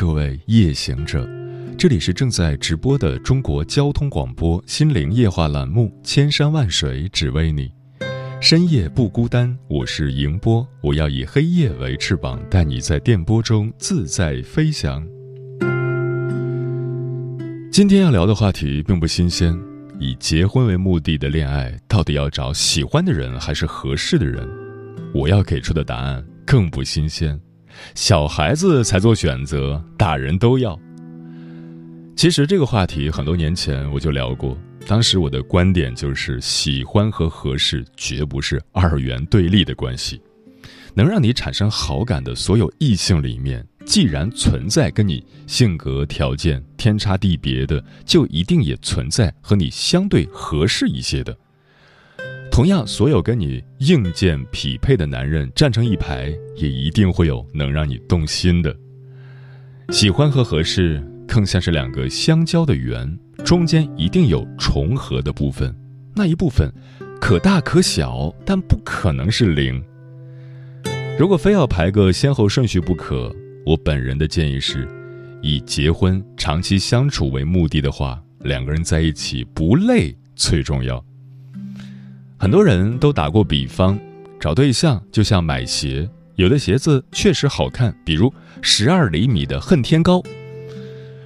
各位夜行者，这里是正在直播的中国交通广播心灵夜话栏目《千山万水只为你》，深夜不孤单，我是迎波，我要以黑夜为翅膀，带你在电波中自在飞翔。今天要聊的话题并不新鲜，以结婚为目的的恋爱，到底要找喜欢的人还是合适的人？我要给出的答案更不新鲜。小孩子才做选择，大人都要。其实这个话题很多年前我就聊过，当时我的观点就是，喜欢和合适绝不是二元对立的关系。能让你产生好感的所有异性里面，既然存在跟你性格条件天差地别的，就一定也存在和你相对合适一些的。同样，所有跟你硬件匹配的男人站成一排，也一定会有能让你动心的。喜欢和合适更像是两个相交的圆，中间一定有重合的部分，那一部分可大可小，但不可能是零。如果非要排个先后顺序不可，我本人的建议是，以结婚长期相处为目的的话，两个人在一起不累最重要。很多人都打过比方，找对象就像买鞋，有的鞋子确实好看，比如十二厘米的恨天高。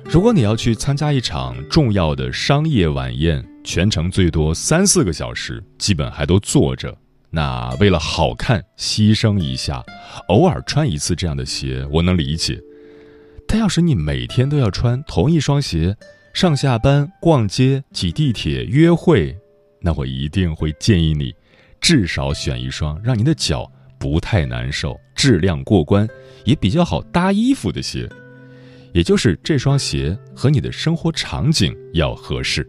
如果你要去参加一场重要的商业晚宴，全程最多三四个小时，基本还都坐着，那为了好看牺牲一下，偶尔穿一次这样的鞋，我能理解。但要是你每天都要穿同一双鞋，上下班、逛街、挤地铁、约会。那我一定会建议你，至少选一双让你的脚不太难受、质量过关、也比较好搭衣服的鞋，也就是这双鞋和你的生活场景要合适。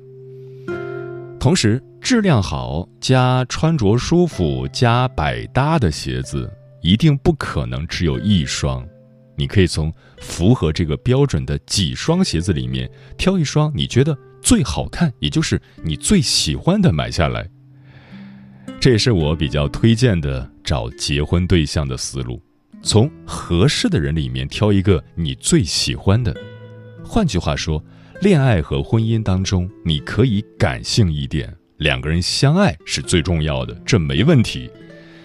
同时，质量好加穿着舒服加百搭的鞋子，一定不可能只有一双。你可以从符合这个标准的几双鞋子里面挑一双你觉得。最好看，也就是你最喜欢的买下来。这也是我比较推荐的找结婚对象的思路：从合适的人里面挑一个你最喜欢的。换句话说，恋爱和婚姻当中，你可以感性一点，两个人相爱是最重要的，这没问题。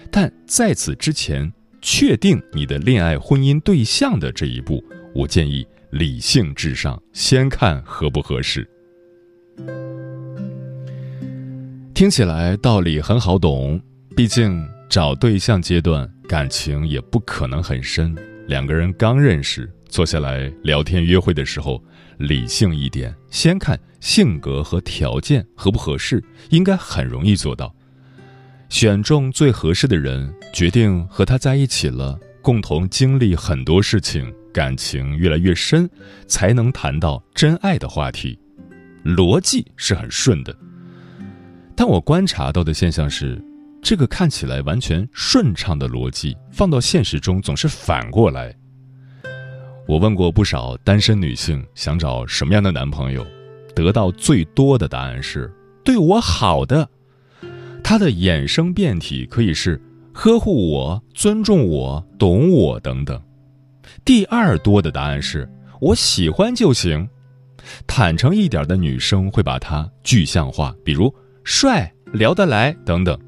但在此之前，确定你的恋爱婚姻对象的这一步，我建议理性至上，先看合不合适。听起来道理很好懂，毕竟找对象阶段感情也不可能很深，两个人刚认识，坐下来聊天约会的时候，理性一点，先看性格和条件合不合适，应该很容易做到。选中最合适的人，决定和他在一起了，共同经历很多事情，感情越来越深，才能谈到真爱的话题，逻辑是很顺的。但我观察到的现象是，这个看起来完全顺畅的逻辑，放到现实中总是反过来。我问过不少单身女性想找什么样的男朋友，得到最多的答案是对我好的。他的衍生变体可以是呵护我、尊重我、懂我等等。第二多的答案是我喜欢就行。坦诚一点的女生会把它具象化，比如。帅、聊得来等等，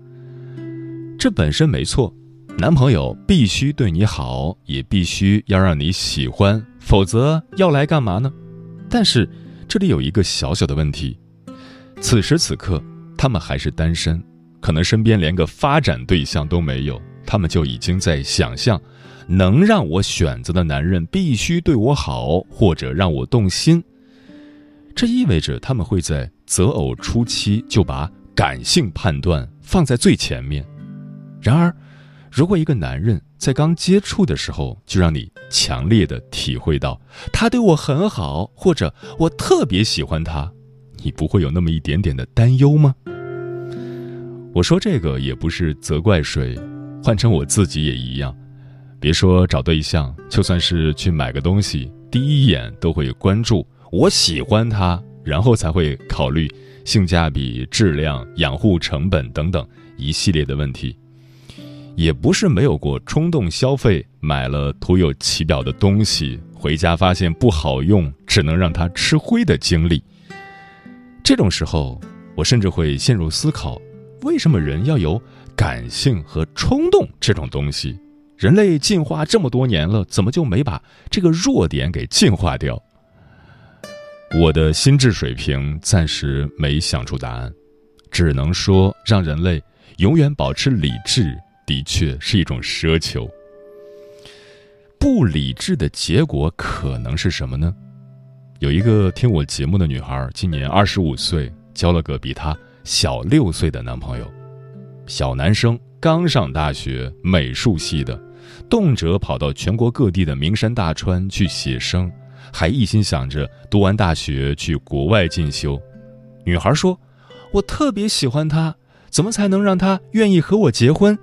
这本身没错。男朋友必须对你好，也必须要让你喜欢，否则要来干嘛呢？但是这里有一个小小的问题：此时此刻，他们还是单身，可能身边连个发展对象都没有，他们就已经在想象，能让我选择的男人必须对我好，或者让我动心。这意味着他们会在择偶初期就把感性判断放在最前面。然而，如果一个男人在刚接触的时候就让你强烈的体会到他对我很好，或者我特别喜欢他，你不会有那么一点点的担忧吗？我说这个也不是责怪谁，换成我自己也一样。别说找对象，就算是去买个东西，第一眼都会关注我喜欢它，然后才会考虑性价比、质量、养护成本等等一系列的问题。也不是没有过冲动消费，买了徒有其表的东西，回家发现不好用，只能让它吃灰的经历。这种时候，我甚至会陷入思考：为什么人要有感性和冲动这种东西？人类进化这么多年了，怎么就没把这个弱点给进化掉？我的心智水平暂时没想出答案，只能说让人类永远保持理智。的确是一种奢求。不理智的结果可能是什么呢？有一个听我节目的女孩，今年二十五岁，交了个比她小六岁的男朋友。小男生刚上大学，美术系的，动辄跑到全国各地的名山大川去写生，还一心想着读完大学去国外进修。女孩说：“我特别喜欢他，怎么才能让他愿意和我结婚？”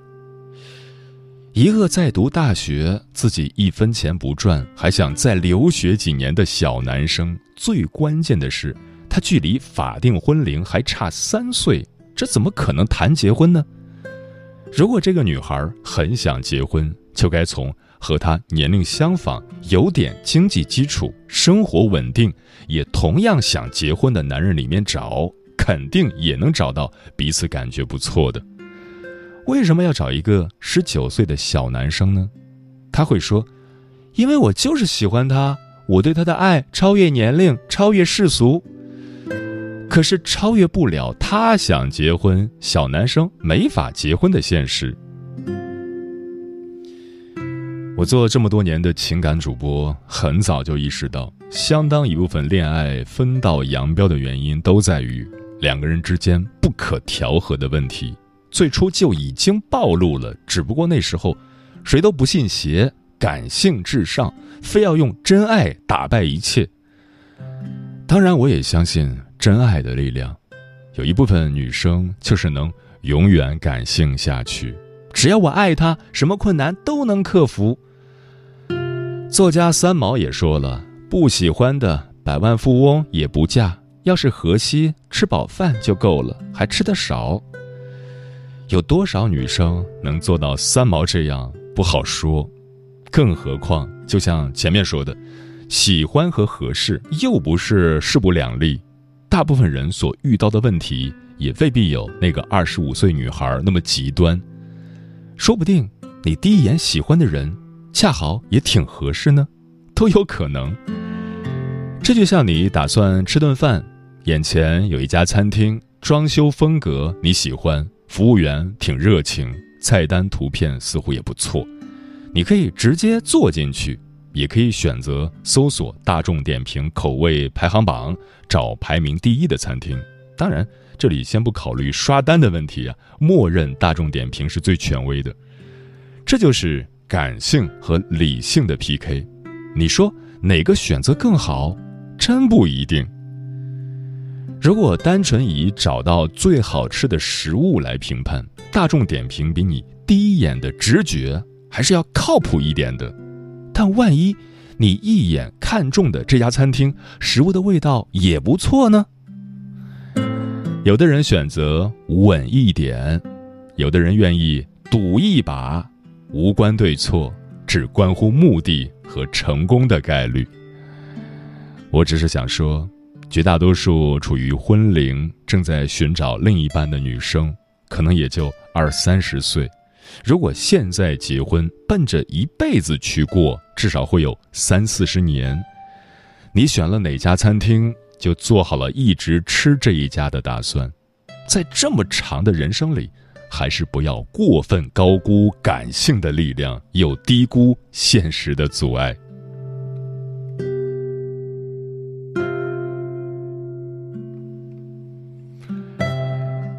一个在读大学、自己一分钱不赚，还想再留学几年的小男生，最关键的是，他距离法定婚龄还差三岁，这怎么可能谈结婚呢？如果这个女孩很想结婚，就该从和他年龄相仿、有点经济基础、生活稳定，也同样想结婚的男人里面找，肯定也能找到彼此感觉不错的。为什么要找一个十九岁的小男生呢？他会说：“因为我就是喜欢他，我对他的爱超越年龄，超越世俗。可是超越不了他想结婚，小男生没法结婚的现实。”我做了这么多年的情感主播，很早就意识到，相当一部分恋爱分道扬镳的原因，都在于两个人之间不可调和的问题。最初就已经暴露了，只不过那时候，谁都不信邪，感性至上，非要用真爱打败一切。当然，我也相信真爱的力量。有一部分女生就是能永远感性下去，只要我爱她，什么困难都能克服。作家三毛也说了：“不喜欢的百万富翁也不嫁，要是荷西吃饱饭就够了，还吃得少。”有多少女生能做到三毛这样不好说，更何况就像前面说的，喜欢和合适又不是势不两立。大部分人所遇到的问题也未必有那个二十五岁女孩那么极端，说不定你第一眼喜欢的人恰好也挺合适呢，都有可能。这就像你打算吃顿饭，眼前有一家餐厅，装修风格你喜欢。服务员挺热情，菜单图片似乎也不错，你可以直接坐进去，也可以选择搜索大众点评口味排行榜找排名第一的餐厅。当然，这里先不考虑刷单的问题啊，默认大众点评是最权威的。这就是感性和理性的 PK，你说哪个选择更好？真不一定。如果单纯以找到最好吃的食物来评判，大众点评比你第一眼的直觉还是要靠谱一点的。但万一你一眼看中的这家餐厅食物的味道也不错呢？有的人选择稳一点，有的人愿意赌一把，无关对错，只关乎目的和成功的概率。我只是想说。绝大多数处于婚龄、正在寻找另一半的女生，可能也就二三十岁。如果现在结婚，奔着一辈子去过，至少会有三四十年。你选了哪家餐厅，就做好了一直吃这一家的打算。在这么长的人生里，还是不要过分高估感性的力量，又低估现实的阻碍。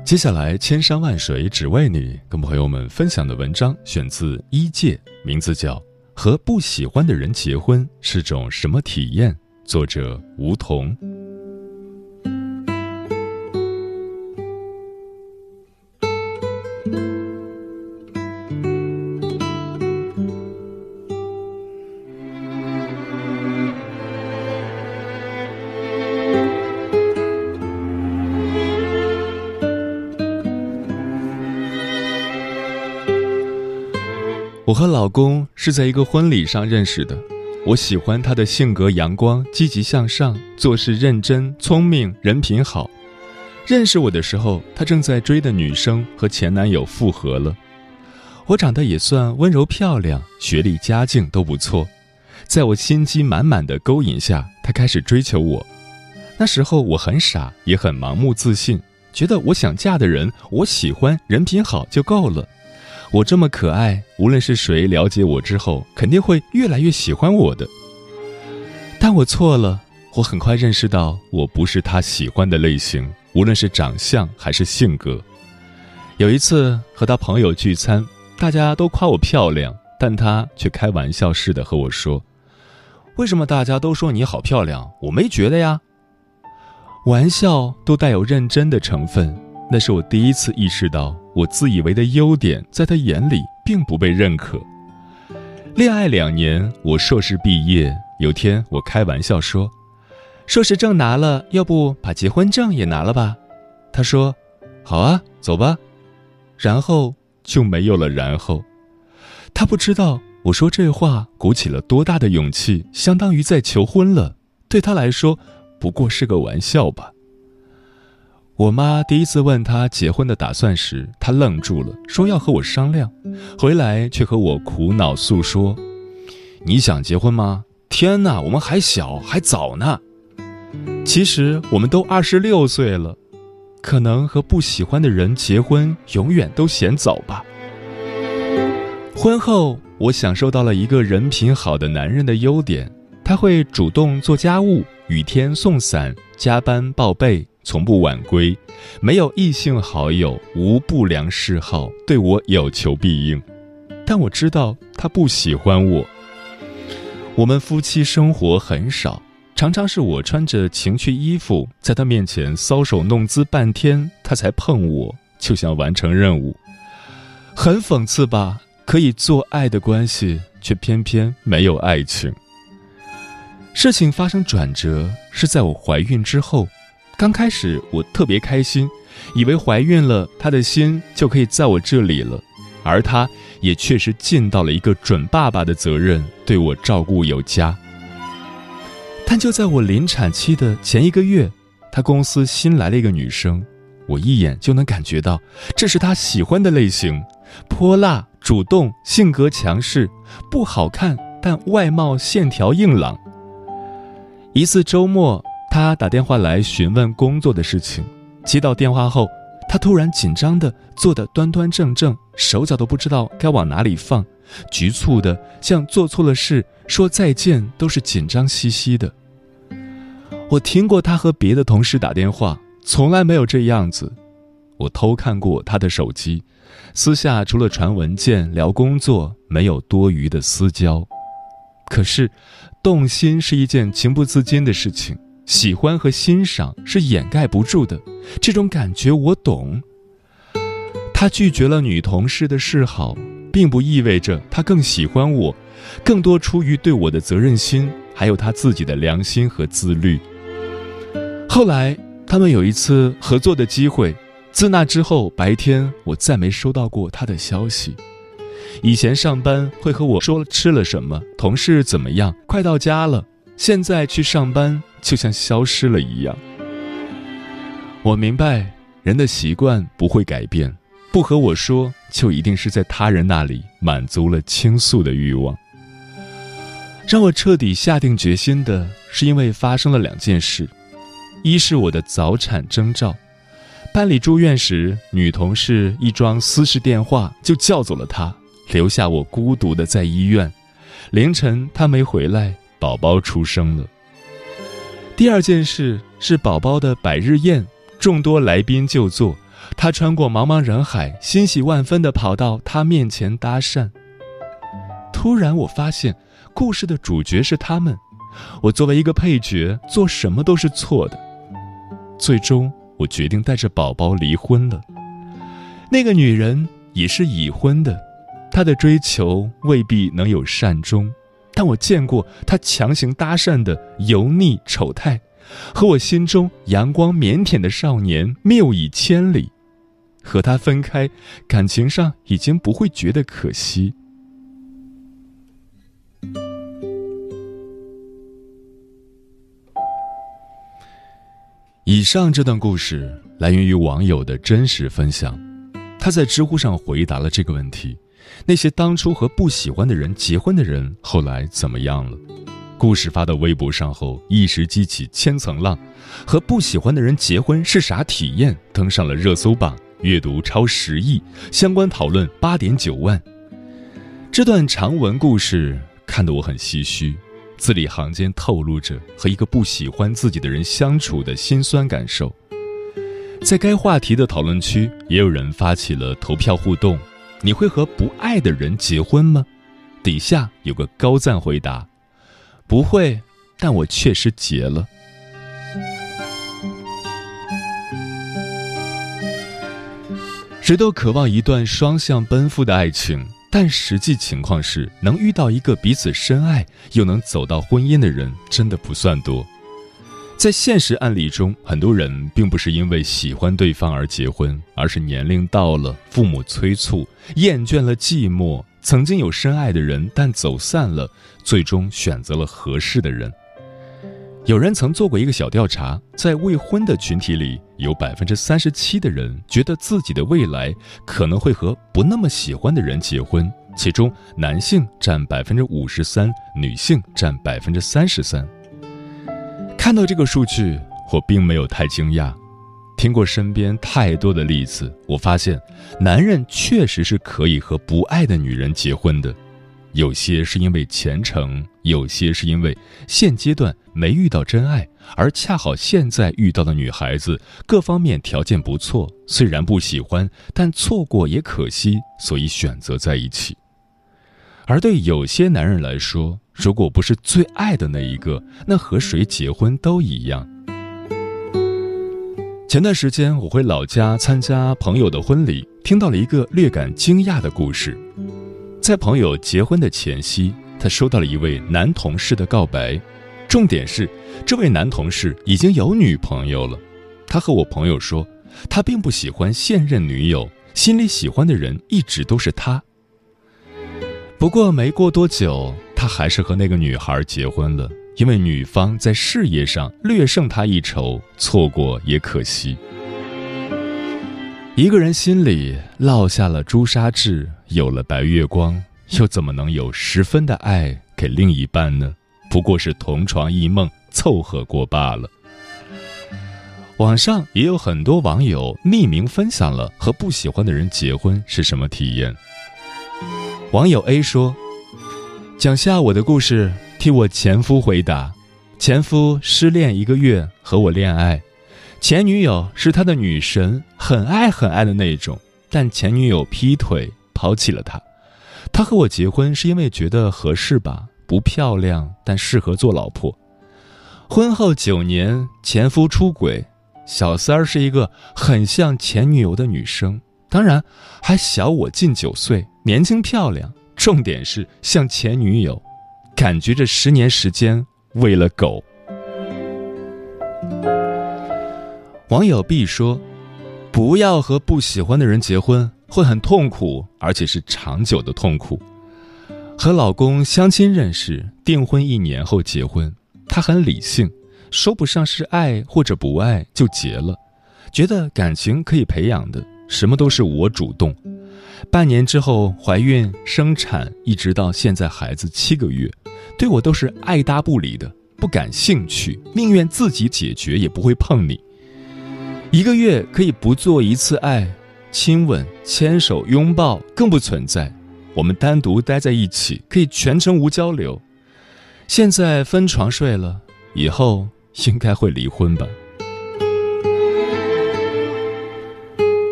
接下来，千山万水只为你，跟朋友们分享的文章选自一界，名字叫《和不喜欢的人结婚是种什么体验》，作者吴桐。我和老公是在一个婚礼上认识的。我喜欢他的性格阳光、积极向上、做事认真、聪明、人品好。认识我的时候，他正在追的女生和前男友复合了。我长得也算温柔漂亮，学历家境都不错。在我心机满满的勾引下，他开始追求我。那时候我很傻，也很盲目自信，觉得我想嫁的人，我喜欢，人品好就够了。我这么可爱，无论是谁了解我之后，肯定会越来越喜欢我的。但我错了，我很快认识到我不是他喜欢的类型，无论是长相还是性格。有一次和他朋友聚餐，大家都夸我漂亮，但他却开玩笑似的和我说：“为什么大家都说你好漂亮？我没觉得呀。”玩笑都带有认真的成分。那是我第一次意识到，我自以为的优点，在他眼里并不被认可。恋爱两年，我硕士毕业。有天，我开玩笑说：“硕士证拿了，要不把结婚证也拿了吧？”他说：“好啊，走吧。”然后就没有了然后。他不知道我说这话鼓起了多大的勇气，相当于在求婚了。对他来说，不过是个玩笑吧。我妈第一次问他结婚的打算时，他愣住了，说要和我商量。回来却和我苦恼诉说：“你想结婚吗？天哪，我们还小，还早呢。其实我们都二十六岁了，可能和不喜欢的人结婚永远都嫌早吧。”婚后，我享受到了一个人品好的男人的优点：他会主动做家务，雨天送伞，加班报备。从不晚归，没有异性好友，无不良嗜好，对我有求必应。但我知道他不喜欢我。我们夫妻生活很少，常常是我穿着情趣衣服在他面前搔首弄姿半天，他才碰我，就像完成任务。很讽刺吧？可以做爱的关系，却偏偏没有爱情。事情发生转折是在我怀孕之后。刚开始我特别开心，以为怀孕了，他的心就可以在我这里了，而他也确实尽到了一个准爸爸的责任，对我照顾有加。但就在我临产期的前一个月，他公司新来了一个女生，我一眼就能感觉到这是他喜欢的类型：泼辣、主动、性格强势，不好看但外貌线条硬朗。一次周末。他打电话来询问工作的事情，接到电话后，他突然紧张的坐得端端正正，手脚都不知道该往哪里放，局促的像做错了事，说再见都是紧张兮兮的。我听过他和别的同事打电话，从来没有这样子。我偷看过他的手机，私下除了传文件、聊工作，没有多余的私交。可是，动心是一件情不自禁的事情。喜欢和欣赏是掩盖不住的，这种感觉我懂。他拒绝了女同事的示好，并不意味着他更喜欢我，更多出于对我的责任心，还有他自己的良心和自律。后来他们有一次合作的机会，自那之后白天我再没收到过他的消息。以前上班会和我说吃了什么，同事怎么样，快到家了。现在去上班。就像消失了一样。我明白，人的习惯不会改变，不和我说，就一定是在他人那里满足了倾诉的欲望。让我彻底下定决心的是，因为发生了两件事：一是我的早产征兆，办理住院时，女同事一桩私事电话就叫走了她，留下我孤独的在医院。凌晨他没回来，宝宝出生了。第二件事是宝宝的百日宴，众多来宾就座，他穿过茫茫人海，欣喜万分地跑到他面前搭讪。突然，我发现故事的主角是他们，我作为一个配角，做什么都是错的。最终，我决定带着宝宝离婚了。那个女人也是已婚的，她的追求未必能有善终，但我见过他强行搭讪的油腻丑态。和我心中阳光腼腆的少年谬以千里，和他分开，感情上已经不会觉得可惜。以上这段故事来源于网友的真实分享，他在知乎上回答了这个问题：那些当初和不喜欢的人结婚的人，后来怎么样了？故事发到微博上后，一时激起千层浪。和不喜欢的人结婚是啥体验？登上了热搜榜，阅读超十亿，相关讨论八点九万。这段长文故事看得我很唏嘘，字里行间透露着和一个不喜欢自己的人相处的辛酸感受。在该话题的讨论区，也有人发起了投票互动：你会和不爱的人结婚吗？底下有个高赞回答。不会，但我确实结了。谁都渴望一段双向奔赴的爱情，但实际情况是，能遇到一个彼此深爱又能走到婚姻的人，真的不算多。在现实案例中，很多人并不是因为喜欢对方而结婚，而是年龄到了，父母催促，厌倦了寂寞。曾经有深爱的人，但走散了，最终选择了合适的人。有人曾做过一个小调查，在未婚的群体里，有百分之三十七的人觉得自己的未来可能会和不那么喜欢的人结婚，其中男性占百分之五十三，女性占百分之三十三。看到这个数据，我并没有太惊讶。听过身边太多的例子，我发现，男人确实是可以和不爱的女人结婚的。有些是因为虔诚，有些是因为现阶段没遇到真爱，而恰好现在遇到的女孩子各方面条件不错，虽然不喜欢，但错过也可惜，所以选择在一起。而对有些男人来说，如果不是最爱的那一个，那和谁结婚都一样。前段时间我回老家参加朋友的婚礼，听到了一个略感惊讶的故事。在朋友结婚的前夕，他收到了一位男同事的告白，重点是这位男同事已经有女朋友了。他和我朋友说，他并不喜欢现任女友，心里喜欢的人一直都是他。不过没过多久，他还是和那个女孩结婚了。因为女方在事业上略胜他一筹，错过也可惜。一个人心里落下了朱砂痣，有了白月光，又怎么能有十分的爱给另一半呢？不过是同床异梦，凑合过罢了。网上也有很多网友匿名分享了和不喜欢的人结婚是什么体验。网友 A 说：“讲下我的故事。”替我前夫回答，前夫失恋一个月和我恋爱，前女友是他的女神，很爱很爱的那种，但前女友劈腿抛弃了他，他和我结婚是因为觉得合适吧，不漂亮但适合做老婆。婚后九年，前夫出轨，小三儿是一个很像前女友的女生，当然还小我近九岁，年轻漂亮，重点是像前女友。感觉这十年时间喂了狗。网友 B 说：“不要和不喜欢的人结婚，会很痛苦，而且是长久的痛苦。”和老公相亲认识，订婚一年后结婚。他很理性，说不上是爱或者不爱就结了，觉得感情可以培养的，什么都是我主动。半年之后怀孕生产，一直到现在孩子七个月，对我都是爱搭不理的，不感兴趣，宁愿自己解决也不会碰你。一个月可以不做一次爱，亲吻、牵手、拥抱更不存在。我们单独待在一起，可以全程无交流。现在分床睡了，以后应该会离婚吧。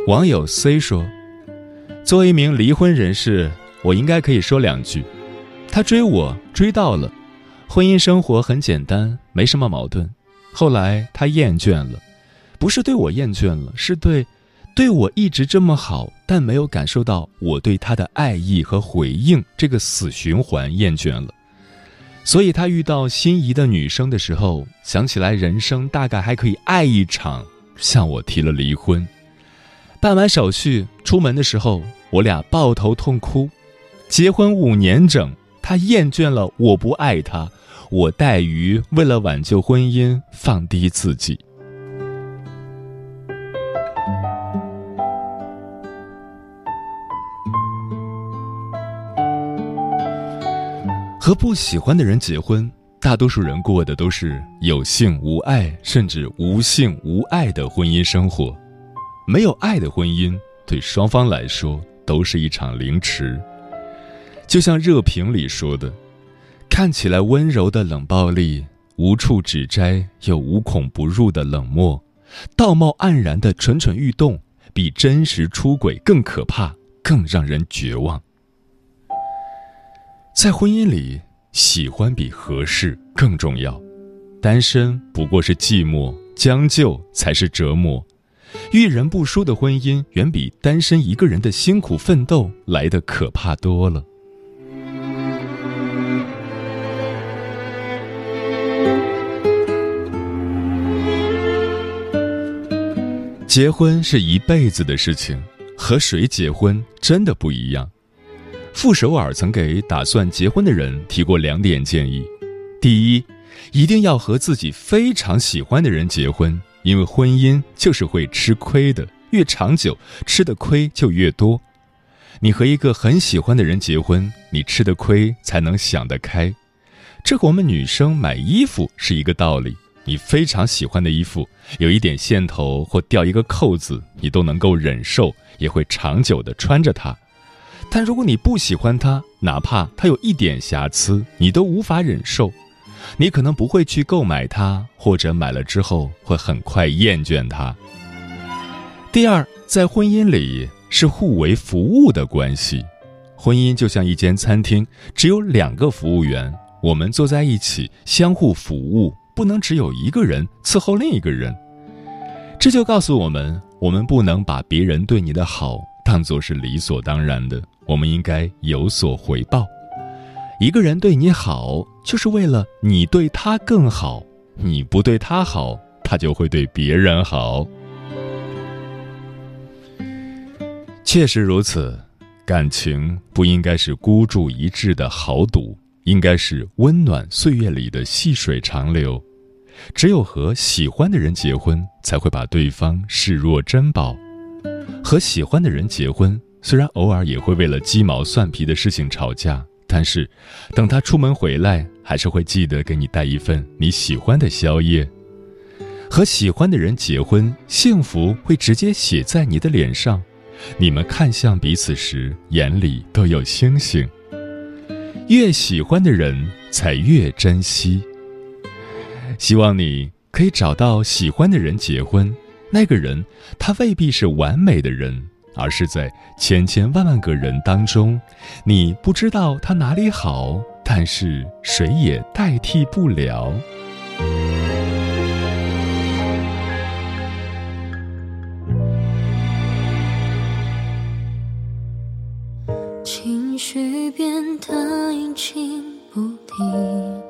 网友 C 说：“作为一名离婚人士，我应该可以说两句。他追我追到了，婚姻生活很简单，没什么矛盾。后来他厌倦了，不是对我厌倦了，是对对我一直这么好，但没有感受到我对他的爱意和回应这个死循环厌倦了。所以他遇到心仪的女生的时候，想起来人生大概还可以爱一场，向我提了。离婚。”办完手续出门的时候，我俩抱头痛哭。结婚五年整，他厌倦了我不爱他，我待于为了挽救婚姻放低自己。和不喜欢的人结婚，大多数人过的都是有性无爱，甚至无性无爱的婚姻生活。没有爱的婚姻，对双方来说都是一场凌迟。就像热评里说的：“看起来温柔的冷暴力，无处指摘又无孔不入的冷漠，道貌岸然的蠢蠢欲动，比真实出轨更可怕，更让人绝望。”在婚姻里，喜欢比合适更重要。单身不过是寂寞，将就才是折磨。遇人不淑的婚姻，远比单身一个人的辛苦奋斗来得可怕多了。结婚是一辈子的事情，和谁结婚真的不一样。傅首尔曾给打算结婚的人提过两点建议：第一，一定要和自己非常喜欢的人结婚。因为婚姻就是会吃亏的，越长久吃的亏就越多。你和一个很喜欢的人结婚，你吃的亏才能想得开。这和我们女生买衣服是一个道理。你非常喜欢的衣服，有一点线头或掉一个扣子，你都能够忍受，也会长久的穿着它。但如果你不喜欢它，哪怕它有一点瑕疵，你都无法忍受。你可能不会去购买它，或者买了之后会很快厌倦它。第二，在婚姻里是互为服务的关系，婚姻就像一间餐厅，只有两个服务员，我们坐在一起相互服务，不能只有一个人伺候另一个人。这就告诉我们，我们不能把别人对你的好当做是理所当然的，我们应该有所回报。一个人对你好，就是为了你对他更好。你不对他好，他就会对别人好。确实如此，感情不应该是孤注一掷的豪赌，应该是温暖岁月里的细水长流。只有和喜欢的人结婚，才会把对方视若珍宝。和喜欢的人结婚，虽然偶尔也会为了鸡毛蒜皮的事情吵架。但是，等他出门回来，还是会记得给你带一份你喜欢的宵夜。和喜欢的人结婚，幸福会直接写在你的脸上。你们看向彼此时，眼里都有星星。越喜欢的人，才越珍惜。希望你可以找到喜欢的人结婚。那个人，他未必是完美的人。而是在千千万万个人当中，你不知道他哪里好，但是谁也代替不了。情绪变得阴晴不定，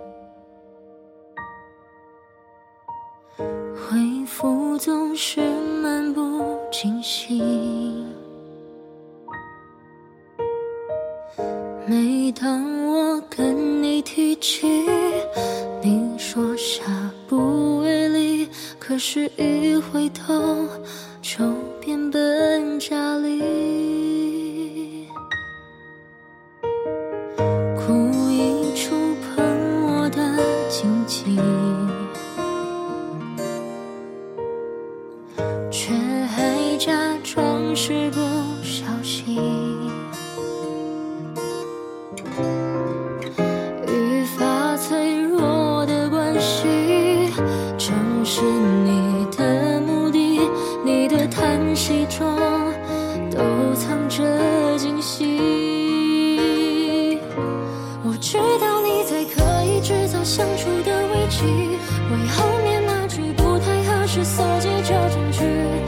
回复总是漫不经心。每当我跟你提起，你说下不为例，可是，一回头绿色借酒镇。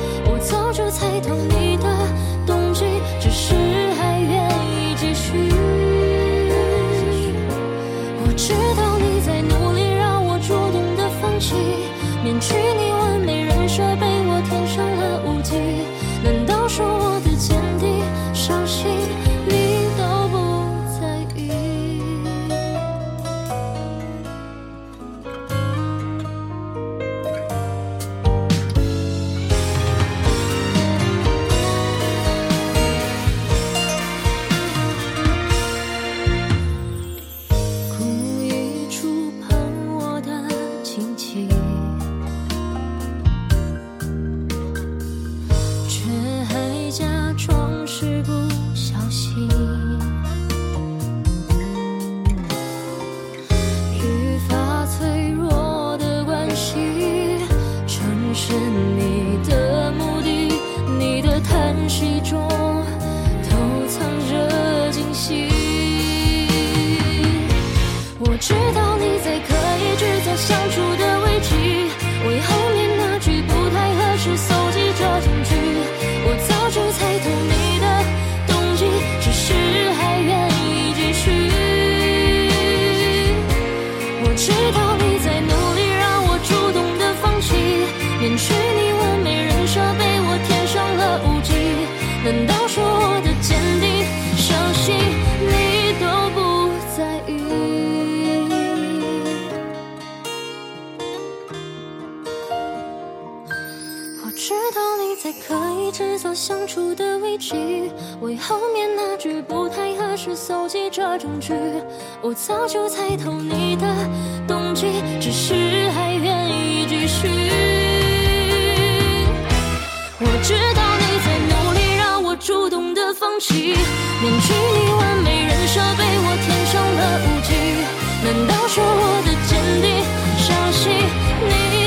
知道你在刻意制造相处的危机，为后面那句不太合适搜集这证据。我早就猜透你的动机，只是还愿意继续。我知道你在努力让我主动的放弃，面具你完美人设被我填上了无忌。难道说我的坚定伤心你？